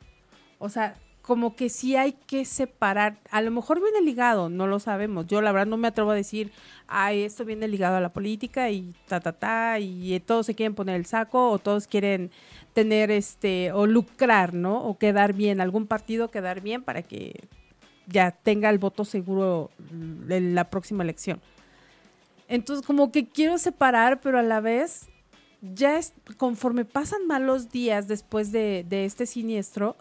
O sea, como que sí hay que separar. A lo mejor viene ligado, no lo sabemos. Yo la verdad no me atrevo a decir, ay, esto viene ligado a la política y ta, ta, ta, y eh, todos se quieren poner el saco o todos quieren tener este, o lucrar, ¿no? O quedar bien, algún partido quedar bien para que ya tenga el voto seguro mm, en la próxima elección. Entonces, como que quiero separar, pero a la vez, ya es, conforme pasan malos días después de, de este siniestro,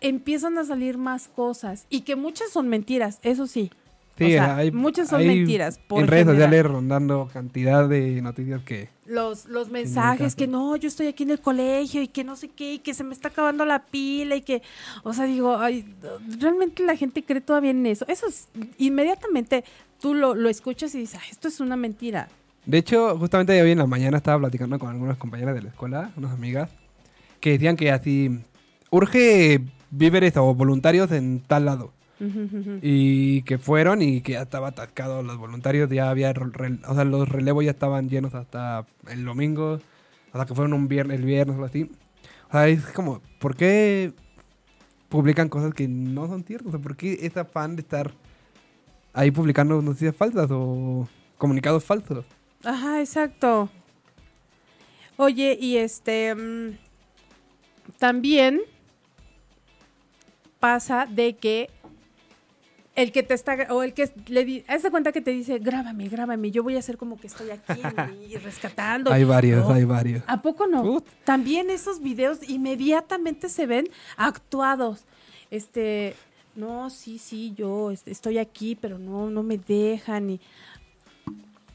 empiezan a salir más cosas y que muchas son mentiras, eso sí. Sí, o sea, hay- muchas son hay mentiras. En redes sociales rondando cantidad de noticias que. los, los mensajes que no, yo estoy aquí en el colegio y que no sé qué, y que se me está acabando la pila y que, o sea, digo, ay, realmente la gente cree todavía en eso. Eso es, inmediatamente tú lo, lo escuchas y dices, "Ay, esto es una mentira. De hecho, justamente hoy en la mañana estaba platicando con algunas compañeras de la escuela, unas amigas, que decían que así urge víveres o voluntarios en tal lado. Ujú, ujú. Y que fueron y que ya estaba atascado los voluntarios, ya había, o sea, los relevos ya estaban llenos hasta el domingo, hasta que fueron un viernes, el viernes o algo así. O sea, es como, ¿por qué publican cosas que no son ciertas? O sea, ¿por qué ese afán de estar ahí publicando noticias falsas o comunicados falsos? Ajá, exacto. Oye, y este mm, también pasa de que el que te está o el que le di, haz de cuenta que te dice, "Grábame, grábame, yo voy a hacer como que estoy aquí y rescatando." Hay varios, No, hay varios. ¿A poco no? También esos videos inmediatamente se ven actuados. Este, no, sí, sí, yo estoy aquí, pero no, no me dejan. Y,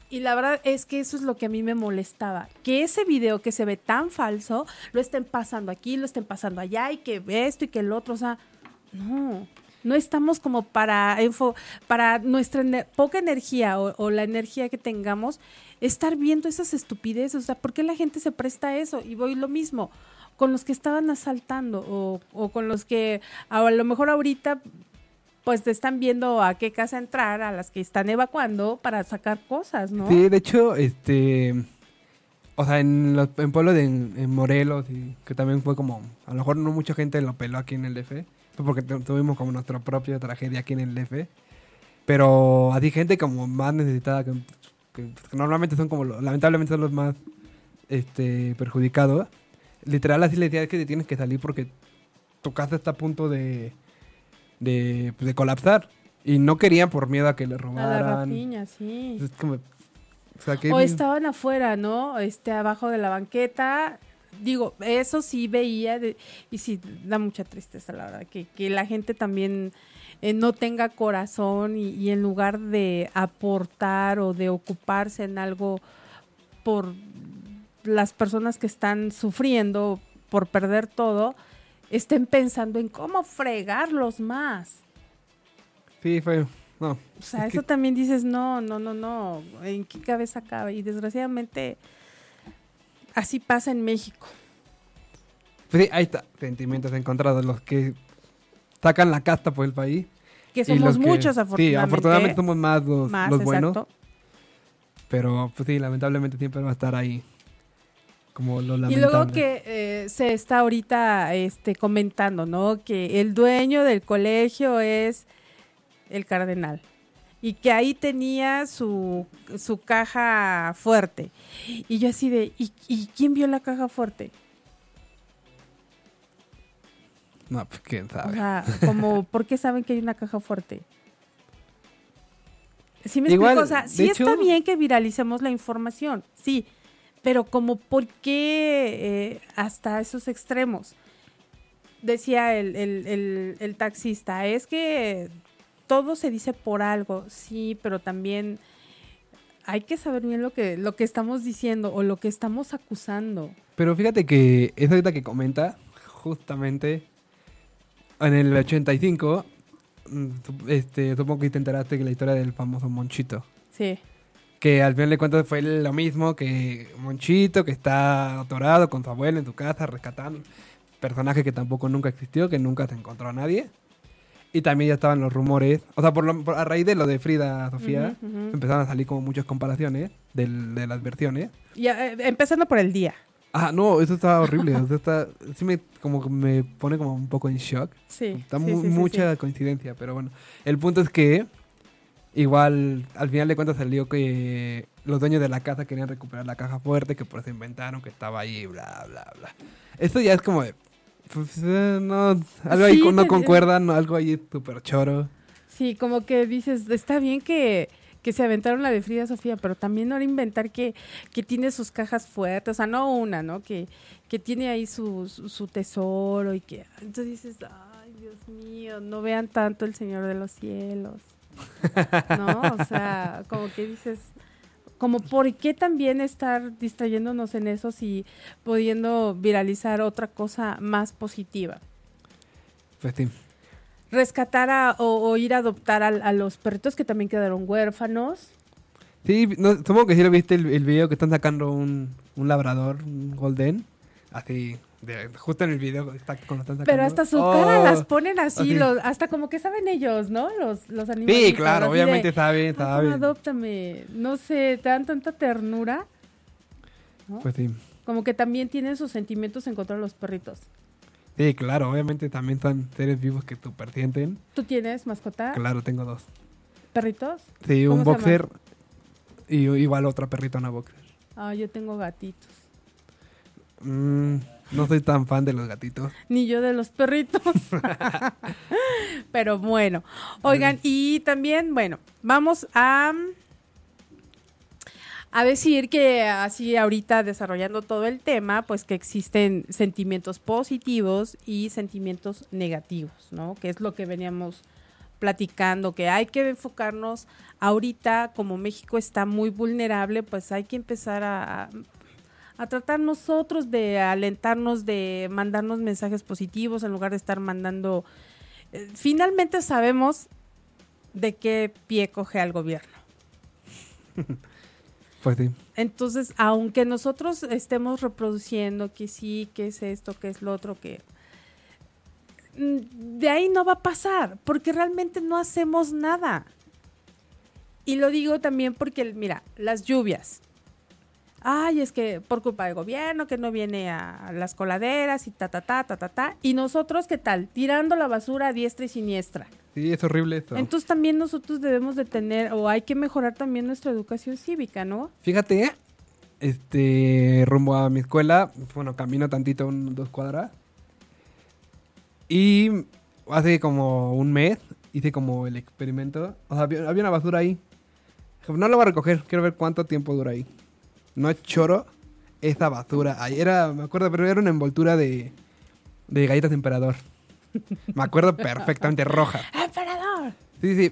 y la verdad es que eso es lo que a mí me molestaba. Que ese video que se ve tan falso, lo estén pasando aquí, lo estén pasando allá, y que esto y que el otro. O sea, no. No estamos como para, para nuestra poca energía o, o la energía que tengamos, estar viendo esas estupideces. O sea, ¿por qué la gente se presta a eso? Y voy lo mismo con los que estaban asaltando o, o con los que a lo mejor ahorita pues te están viendo a qué casa entrar, a las que están evacuando para sacar cosas, ¿no? Sí, de hecho, este. O sea, en, los, en pueblo de en Morelos, y que también fue como. A lo mejor no mucha gente lo peló aquí en el DF. Porque tu- tuvimos como nuestra propia tragedia aquí en el DF. Pero así, gente como más necesitada, que, que- normalmente son como. lo- lamentablemente son los más este, perjudicados. Literal, así le decía es que te tienes que salir porque tu casa está a punto de. de, pues, de colapsar. Y no querían por miedo a que le a la robaran. rapiña, sí. Es como. O sea, O estaban afuera, ¿no? Este, abajo de la banqueta. Digo, eso sí veía de- y sí, da mucha tristeza, la verdad, que, que la gente también eh, no tenga corazón y, y en lugar de aportar o de ocuparse en algo por las personas que están sufriendo por perder todo, estén pensando en cómo fregarlos más. Sí, fue. No. O sea, Es que- eso también dices, no, no, no, no, ¿en qué cabeza cabe? Y desgraciadamente así pasa en México. Sí, ahí está. Sentimientos encontrados. Los que sacan la casta por el país. Que somos los que- muchos, afortunadamente. Sí, afortunadamente somos más los, más, los buenos. exacto. Pero pues sí, lamentablemente siempre va a estar ahí. Como lo Y luego que eh, se está ahorita este, comentando, ¿no? Que el dueño del colegio es el cardenal. Y que ahí tenía su, su caja fuerte. Y yo así de, ¿y, y quién vio la caja fuerte? No, pues quién O sabe. sea, como, ¿por qué saben que hay una caja fuerte? Sí me Igual, explico, o sea, sí está bien que viralicemos la información, sí, pero como, ¿por qué eh, hasta esos extremos? Decía el, el- el- el taxista, es que todo se dice por algo, sí, pero también hay que saber bien lo que, lo que estamos diciendo o lo que estamos acusando. Pero fíjate que eso ahorita que comenta, justamente en el 85, mm, este, supongo que te enteraste que la historia del famoso Monchito. Sí, Que al final de cuentas fue lo mismo que Monchito, que está atorado con su abuelo en su casa, rescatando. Personaje que tampoco nunca existió, que nunca se encontró a nadie. Y también ya estaban los rumores, o sea, por lo- por- a raíz de lo de Frida Sofía, Ujú, ujú. empezaron a salir como muchas comparaciones del- de las versiones. Ya, eh, empezando por el día. Ah, no, eso está horrible. o sea, está, sí me, como me pone como un poco en shock. Sí. Está sí, mu- sí, mucha sí. coincidencia, pero bueno. El punto es que igual al final de cuentas salió que los dueños de la casa querían recuperar la caja fuerte, que por eso inventaron que estaba ahí, bla, bla, bla. Esto ya es como de... Pues, eh, no, algo ahí Sí, no concuerdan, no, algo ahí súper choro. Sí, como que dices, está bien que, que se aventaron la de Frida Sofía, pero también ahora inventar que, que tiene sus cajas fuertes, o sea, no una, ¿no? Que, que tiene ahí su, su, su tesoro y que... Entonces dices, ay, Dios mío, no vean tanto el Señor de los Cielos. ¿No? O sea, como que dices, como por qué también estar distrayéndonos en eso si pudiendo viralizar otra cosa más positiva. Pues sí. rescatar a- o, o ir a adoptar a, a los perritos que también quedaron huérfanos. Sí, no, supongo que sí lo viste el, el video que están sacando un, un labrador, un golden. Así, de- justo en el video está están sacando. Pero hasta su cara Oh. las ponen así, así. los, hasta como que saben ellos, ¿no? Los, los animales. Sí, claro, obviamente saben, "Ay, saben. adóptame. No sé, te dan tanta ternura. ¿no? Pues sí. Como que también tienen sus sentimientos en contra de los perritos. Sí, claro, obviamente también son seres vivos que super sienten. ¿Tú tienes mascota? Claro, tengo dos. ¿Perritos? Sí, ¿Cómo un boxer y igual otra perrita, una boxer. Ah, yo tengo gatitos. Mm, no soy tan fan de los gatitos. Ni yo de los perritos. Pero bueno. Oigan, y también, bueno, vamos a a decir que así ahorita desarrollando todo el tema, pues que existen sentimientos positivos y sentimientos negativos, ¿no? Que es lo que veníamos platicando, que hay que enfocarnos ahorita, como México está muy vulnerable, pues hay que empezar a, a tratar nosotros de alentarnos, de mandarnos mensajes positivos en lugar de estar mandando... eh, finalmente sabemos de qué pie coge al gobierno. Pues sí. Entonces, aunque nosotros estemos reproduciendo que sí, que es esto, que es lo otro, que mm, de ahí no va a pasar, porque realmente no hacemos nada. Y lo digo también porque, mira, las lluvias. Ay, es que por culpa del gobierno, que no viene a las coladeras y ta, ta, ta, ta, ta, ta. Y nosotros, ¿qué tal? Tirando la basura a diestra y siniestra. Sí, es horrible esto. Entonces también nosotros debemos de tener, o hay que mejorar también nuestra educación cívica, ¿no? Fíjate, este, rumbo a mi escuela, bueno, camino tantito, un- dos cuadras. Y hace como un mes hice como el experimento. O sea, había, había una basura ahí. No lo voy a recoger, quiero ver cuánto tiempo dura ahí. No es choro esa basura. Ahí era, me acuerdo, pero era una envoltura de, de galletas de emperador. Me acuerdo perfectamente, roja. ¡Emperador! Sí, sí.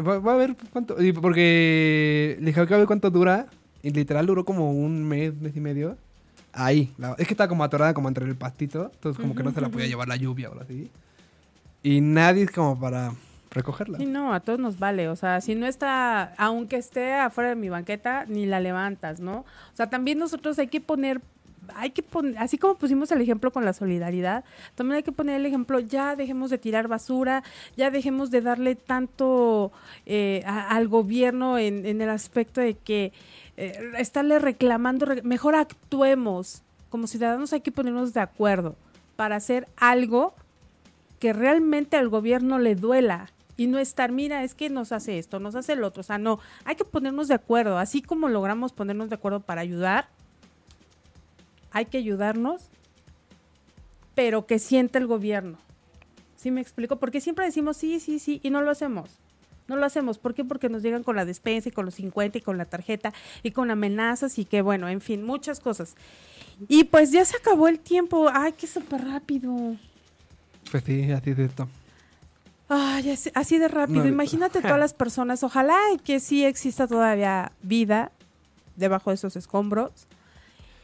Va a ver cuánto. Porque le dije, "Voy a ver cuánto dura. Y literal duró como un mes, mes y medio. Ahí. La- es que estaba como atorada como entre el pastito. Entonces como que no se la podía llevar la lluvia o algo así. Y nadie es como para recogerla. Sí, no, a todos nos vale. O sea, si no está, aunque esté afuera de mi banqueta, ni la levantas, ¿no? O sea, también nosotros hay que poner hay que poner, así como pusimos el ejemplo con la solidaridad, también hay que poner el ejemplo, ya dejemos de tirar basura, ya dejemos de darle tanto eh, al gobierno en, el aspecto de que eh, estarle reclamando, mejor actuemos. Como ciudadanos hay que ponernos de acuerdo para hacer algo que realmente al gobierno le duela y no estar, mira, es que nos hace esto, nos hace el otro. O sea, no, hay que ponernos de acuerdo. Así como logramos ponernos de acuerdo para ayudar, hay que ayudarnos, pero que sienta el gobierno. ¿Sí me explico? Porque siempre decimos sí, sí, sí, y no lo hacemos. No lo hacemos. ¿Por qué? Porque nos llegan con la despensa y con los 50 y con la tarjeta y con amenazas y que, bueno, en fin, muchas cosas. Y pues ya se acabó el tiempo. Ay, qué súper rápido. Pues sí, así de esto. Ay, así, de rápido. Imagínate todas las personas. Ojalá que sí exista todavía vida debajo de esos escombros.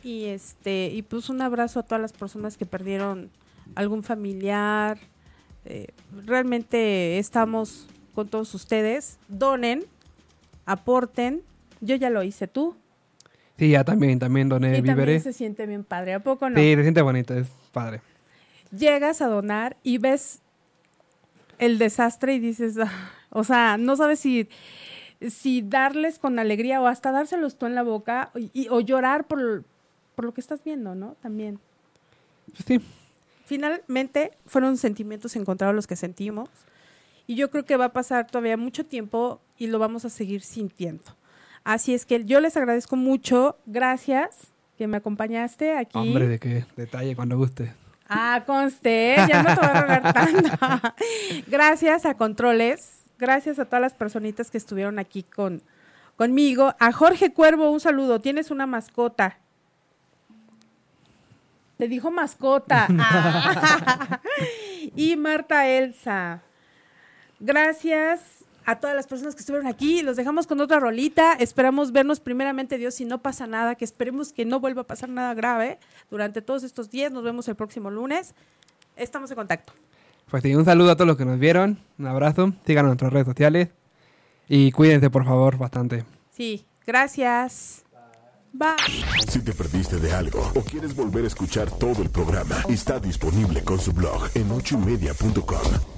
Y este, y pues un abrazo a todas las personas que perdieron algún familiar. Eh, realmente estamos con todos ustedes. Donen, aporten. Yo ya lo hice tú. Sí, ya también, también doné y También se siente bien padre, ¿a poco no? Sí, se siente bonito, es padre. Llegas a donar y ves el desastre y dices, ah", o sea, no sabes si, si darles con alegría o hasta dárselos tú en la boca y, o llorar por, por lo que estás viendo, ¿no? También. Sí. Finalmente fueron sentimientos encontrados los que sentimos y yo creo que va a pasar todavía mucho tiempo y lo vamos a seguir sintiendo. Así es que yo les agradezco mucho, gracias que me acompañaste aquí. Hombre, de qué detalle cuando guste. Ah, conste, ya no te voy a rogar tanto. gracias a Controles, gracias a todas las personitas que estuvieron aquí con, conmigo. A Jorge Cuervo, un saludo, tienes una mascota. Te dijo mascota. y Marta Elsa. Gracias a todas las personas que estuvieron aquí. Los dejamos con otra rolita. Esperamos vernos primeramente, Dios, si no pasa nada, que esperemos que no vuelva a pasar nada grave durante todos estos días. Nos vemos el próximo lunes. Estamos en contacto. Pues sí, un saludo a todos los que nos vieron. Un abrazo. Sigan nuestras redes sociales. Y cuídense, por favor, bastante. Sí, gracias. Si te perdiste de algo o quieres volver a escuchar todo el programa, está disponible con su blog en ochoymedia.com.